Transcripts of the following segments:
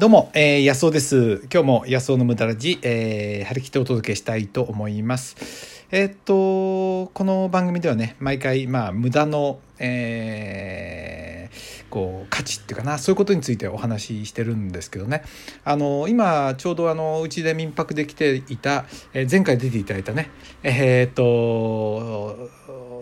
どうも、えー、安尾です。今日も安尾の無駄ラジ、えー、張り切ってお届けしたいと思います。えー、っと、この番組ではね、毎回、まあ、無駄の、えー、こう価値っていうかなそういうことについてお話ししてるんですけどねあの今ちょうどあのうちで民泊で来ていた、えー、前回出ていただいたねえー、っと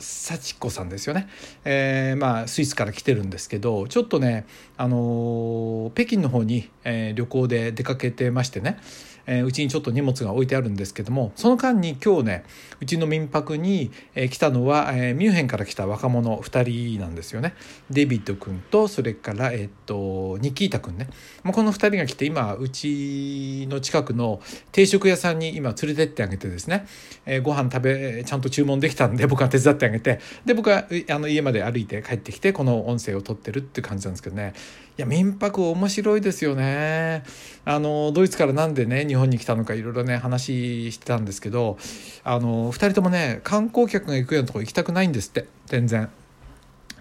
幸子さんですよね、えー、まあスイスから来てるんですけどちょっとねあの北京の方に、え、旅行で出かけてましてね。え、うちにちょっと荷物が置いてあるんですけどもその間に今日ねうちの民泊に、え、来たのは、え、ミュンヘンから来た若者2人なんですよね。デビッド君とそれから、え、っとニキータ君ね。もうこの2人が来て今うちの近くの定食屋さんに今連れてってあげてですね、えー、ご飯食べちゃんと注文できたんで僕は手伝ってあげて。で僕はあの家まで歩いて帰ってきてこの音声を撮ってるって感じなんですけどね。いや民泊面白いですよね。あのドイツからなんでね日本に来たのかいろいろね話してたんですけどあの2人ともね観光客が行くようなとこ行きたくないんですって全然。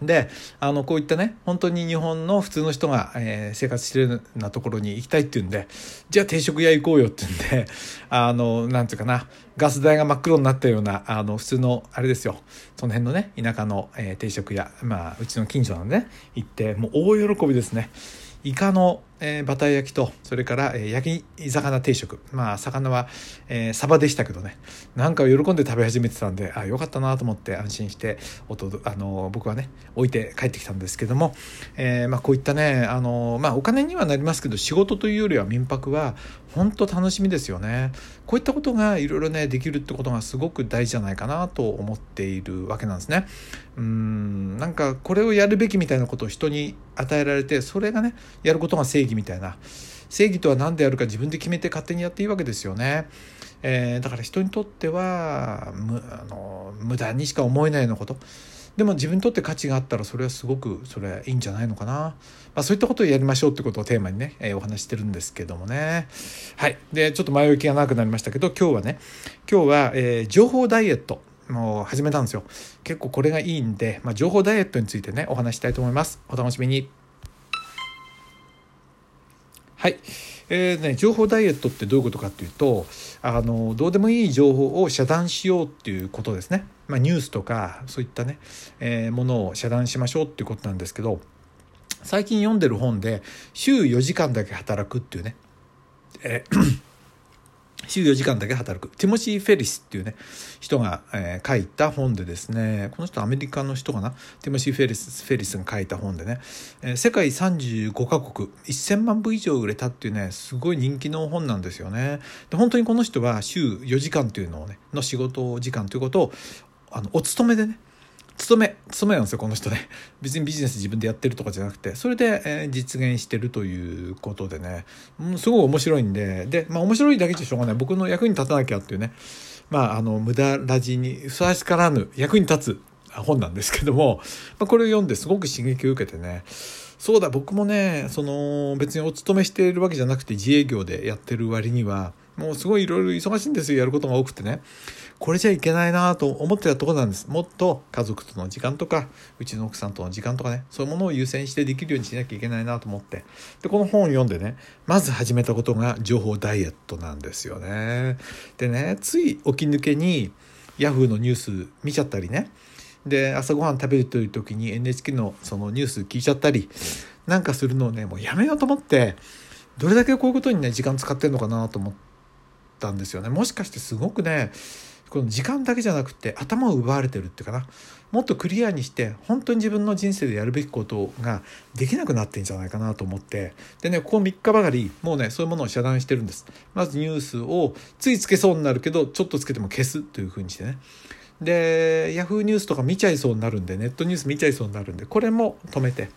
であのこういったね本当に日本の普通の人が、えー、生活してるようなところに行きたいっていうんでじゃあ定食屋行こうよって言うんで あのなんていうかなガス代が真っ黒になったようなあの普通のあれですよその辺のね田舎の、えー、定食屋まあうちの近所なんで、ね、行ってもう大喜びですね。イカの、えー、バター焼きとそれから、えー、焼き魚定食。まあ魚は、えー、サバでしたけどね。なんか喜んで食べ始めてたんであよかったなと思って安心しておとあの僕はね置いて帰ってきたんですけども、えーまあ、こういったねあの、まあ、お金にはなりますけど仕事というよりは民泊は本当楽しみですよね。こういったことがいろいろねできるってことがすごく大事じゃないかなと思っているわけなんですね。うんなんかこれをやるべきみたいなことを人に与えられてそれがねやることが正義みたいな。正義とは何であるか自分で決めて勝手にやっていいわけですよね。えー、だから人にとってはむあの無駄にしか思えないようなこと。でも自分にとって価値があったらそれはすごくそれはいいんじゃないのかな、まあ、そういったことをやりましょうってことをテーマにね、えー、お話してるんですけどもね。はい。でちょっと前置きが長くなりましたけど今日はね今日は、えー、情報ダイエットもう始めたんですよ。結構これがいいんで、まあ、情報ダイエットについてねお話したいと思います。お楽しみに。はい。えーね、情報ダイエットってどういうことかっていうとあのどうでもいい情報を遮断しようっていうことですね、まあ、ニュースとかそういったね、えー、ものを遮断しましょうっていうことなんですけど最近読んでる本で週4時間だけ働くっていうね、えー週4時間だけ働く。ティモシー・フェリスっていうね人が、えー、書いた本でですねこの人アメリカの人かな？ティモシー・フェリスフェリスが書いた本でね、えー、世界35カ国1000万部以上売れたっていうねすごい人気の本なんですよね。で本当にこの人は週4時間っていうのをねの仕事時間ということをあのお勤めでね勤め勤めなんですよこの人ね。別にビジネス自分でやってるとかじゃなくてそれで、えー、実現してるということでね、うん、すごい面白いんで。でまあ面白いだけじゃしょうがない。僕の役に立たなきゃっていうね。まああの無駄ラジにふさわしからぬ役に立つ本なんですけども、まあ、これを読んですごく刺激を受けてね。そうだ僕もねその別にお勤めしているわけじゃなくて自営業でやってる割にはもうすごいいろいろ忙しいんですよやることが多くてね。これじゃいけないなと思ってたとこなんです。もっと家族との時間とかうちの奥さんとの時間とかねそういうものを優先してできるようにしなきゃいけないなと思って。でこの本を読んでねまず始めたことが情報ダイエットなんですよね。でねつい起き抜けにヤフーのニュース見ちゃったりね。で朝ごはん食べるという時に NHK のそのニュース聞いちゃったりなんかするのをねもうやめようと思ってどれだけこういうことにね時間使ってんのかなと思ったんですよね。もしかしてすごくねこの時間だけじゃなくて頭を奪われてるっていうかな。もっとクリアにして本当に自分の人生でやるべきことができなくなってんじゃないかなと思って。でねここ3日ばかりもうねそういうものを遮断してるんです。まずニュースをついつけそうになるけどちょっとつけても消すというふうにしてね。でヤフーニュースとか見ちゃいそうになるんでネットニュース見ちゃいそうになるんでこれも止めて。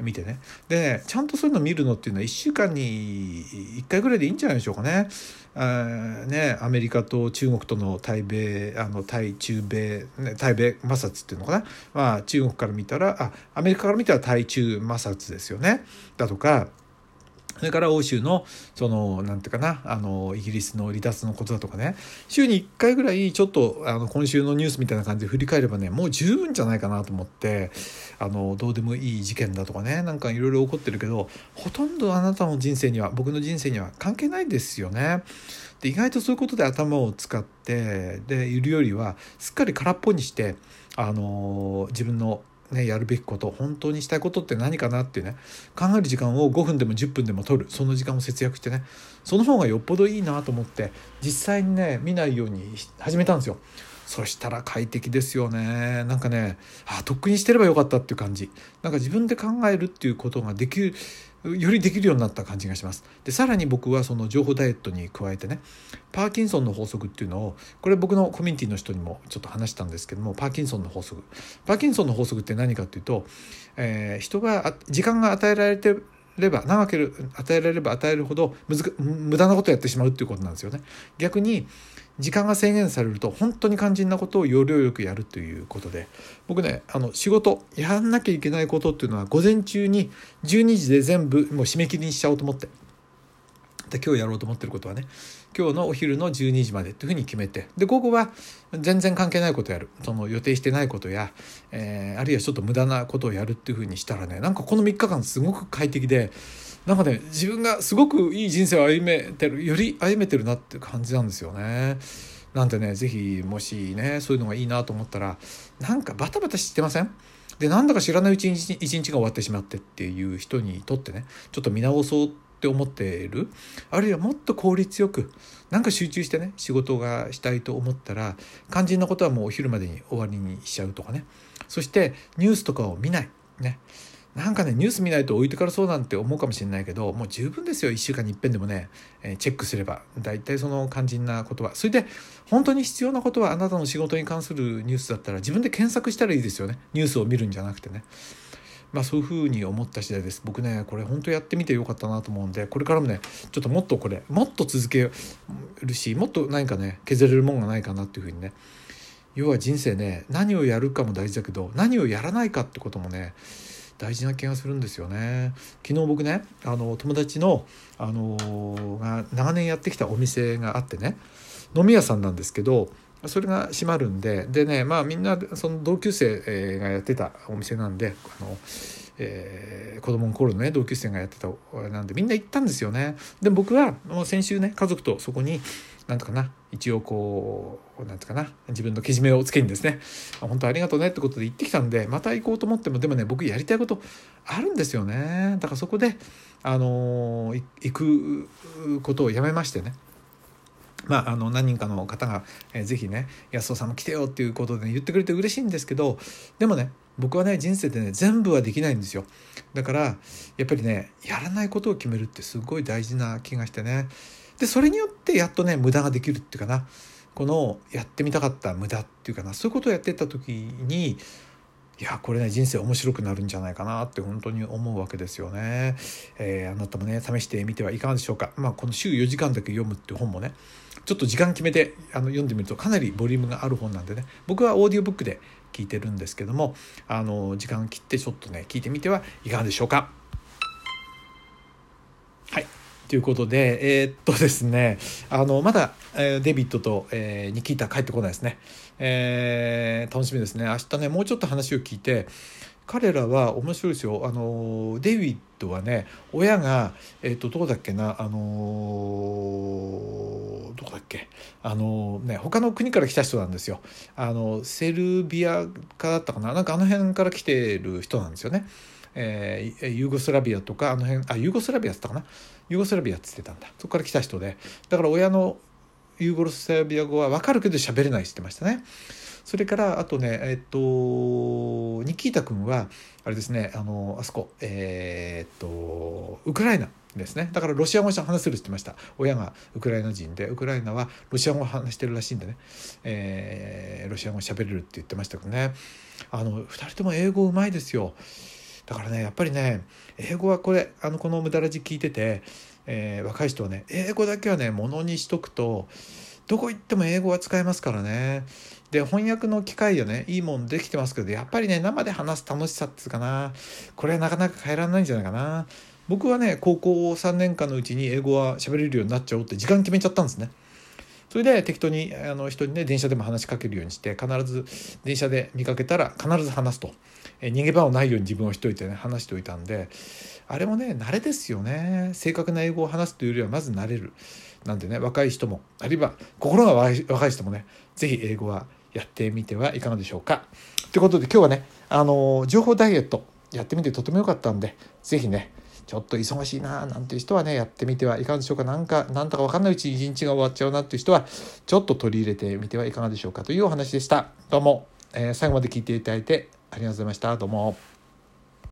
見てねでねちゃんとそういうの見るのっていうのは1週間に1回ぐらいでいいんじゃないでしょうかね。あねアメリカと中国との対米あの対中米、ね、対米摩擦っていうのかな、まあ、中国から見たらあアメリカから見たら対中摩擦ですよね。だとかそれから欧州のそのなんていうかなあのイギリスの離脱のことだとかね週に1回ぐらいちょっとあの今週のニュースみたいな感じで振り返ればねもう十分じゃないかなと思ってあのどうでもいい事件だとかねなんかいろいろ起こってるけどほとんどあなたの人生には僕の人生には関係ないですよね。で意外とそういうことで頭を使ってでいるよりはすっかり空っぽにしてあの自分のね、やるべきこと本当にしたいことって何かなっていうね考える時間を5分でも10分でも取る。その時間を節約してね。その方がよっぽどいいなと思って実際にね見ないように始めたんですよ。そしたら快適ですよね。なんかねあとっくにしてればよかったっていう感じ。なんか自分で考えるっていうことができるよりできるようになった感じがします。でさらに僕はその情報ダイエットに加えてねパーキンソンの法則っていうのをこれ僕のコミュニティの人にもちょっと話したんですけどもパーキンソンの法則。パーキンソンの法則って何かっていうと、えー、人が時間が与えられてれば長ける与えられれば与えるほど無駄なことをやってしまうっていうことなんですよね。逆に時間が制限されると本当に肝心なことを要領よくやるということで。僕ねあの仕事やんなきゃいけないことっていうのは午前中に12時で全部もう締め切りにしちゃおうと思って。で今日やろうと思ってることはね今日のお昼の12時までっていうふうに決めてで午後は全然関係ないことやるその予定してないことや、えー、あるいはちょっと無駄なことをやるっていうふうにしたらねなんかこの3日間すごく快適でなんかね自分がすごくいい人生を歩めてるより歩めてるなって感じなんですよね。なんてね是非もしねそういうのがいいなと思ったらなんかバタバタしてません？でなんだか知らないうちに一日が終わってしまってっていう人にとってねちょっと見直そうって思っている？あるいはもっと効率よくなんか集中してね仕事がしたいと思ったら肝心なことはもうお昼までに終わりにしちゃうとかね。そしてニュースとかを見ない。ね。なんかねニュース見ないと置いてからそうなんて思うかもしれないけどもう十分ですよ。1週間にいっぺんでもね、えチェックすれば。大体その肝心なことは。それで本当に必要なことはあなたの仕事に関するニュースだったら自分で検索したらいいですよね。ニュースを見るんじゃなくてね。まあそういうふうに思った次第です。僕ねこれ本当やってみてよかったなと思うんでこれからもねちょっともっとこれもっと続けるしもっと何かね削れるもんがないかなっていうふうにね。要は人生ね何をやるかも大事だけど何をやらないかってこともね大事な気がするんですよね。昨日僕ねあの友達のあのが長年やってきたお店があってね飲み屋さんなんですけどそれが閉まるんででねまあみんなその同級生がやってたお店なんであの、えー、子供の頃のね同級生がやってたなんでみんな行ったんですよね。で僕はもう先週ね家族とそこになんとかな一応こうなんとかな自分のけじめをつけにですね本当ありがとうねってことで行ってきたんでまた行こうと思ってもでもね僕やりたいことあるんですよね。だからそこであの行くことをやめましてね。まあ、あの何人かの方が、えー、ぜひね安尾さんも来てよっていうことで、ね、言ってくれて嬉しいんですけどでもね僕はね人生でね全部はできないんですよ。だからやっぱりねやらないことを決めるってすごい大事な気がしてね。でそれによってやっとね無駄ができるっていうかな。このやってみたかった無駄っていうかな。そういうことをやってった時にいやこれね人生面白くなるんじゃないかなって本当に思うわけですよね。えー、あなたもね試してみてはいかがでしょうか。まあこの週4時間だけ読むって本もねちょっと時間決めてあの読んでみるとかなりボリュームがある本なんでね僕はオーディオブックで聞いてるんですけどもあの時間切ってちょっとね聞いてみてはいかがでしょうか。ということで、えー、っとですね、あの、まだ、えー、デビッドと、えー、ニキータ帰ってこないですね。えー、楽しみですね。明日ね、もうちょっと話を聞いて、彼らは面白いですよ。あの、デビッドはね、親が、えっ、と、どこだっけな、あの、どこだっけ、あのね、他の国から来た人なんですよ。あの、セルビアかだったかな、なんかあの辺から来てる人なんですよね。えー、ユーゴスラビアとかあの辺あユーゴスラビアっつったかな？ユーゴスラビアっつってたんだ。そこから来た人で。だから親のユーゴスラビア語は分かるけど喋れないって言ってましたね。それからあとねえっとニキータ君はあれですねあのあそこえー、っとウクライナですね。だからロシア語を話せるって言ってました。親がウクライナ人でウクライナはロシア語を話してるらしいんでね、えー、ロシア語喋れるって言ってましたけどね。あの2人とも英語うまいですよ。だからねやっぱりね英語はこれあのこの「無駄ラジ」聞いてて、えー、若い人はね英語だけはねものにしとくとどこ行っても英語は使えますからね。で翻訳の機械よねいいもんできてますけどやっぱりね生で話す楽しさっていうかなこれはなかなか変えられないんじゃないかな。僕はね高校3年間のうちに英語は喋れるようになっちゃおうって時間決めちゃったんですね。それで適当にあの人にね電車でも話しかけるようにして必ず電車で見かけたら必ず話すと、え逃げ場をないように自分をしといてね話しておいたんであれもね慣れですよね。正確な英語を話すというよりはまず慣れる。なんでね若い人もあるいは心が若い人もね是非英語はやってみてはいかがでしょうか。ということで今日はねあの情報ダイエットやってみてとても良かったんで是非ねちょっと忙しいななんていう人はねやってみてはいかがでしょうか。なんかなんだか分かんないうちに一日が終わっちゃうなっていう人はちょっと取り入れてみてはいかがでしょうかというお話でした。どうも、えー、最後まで聞いていただいてありがとうございましたどうも。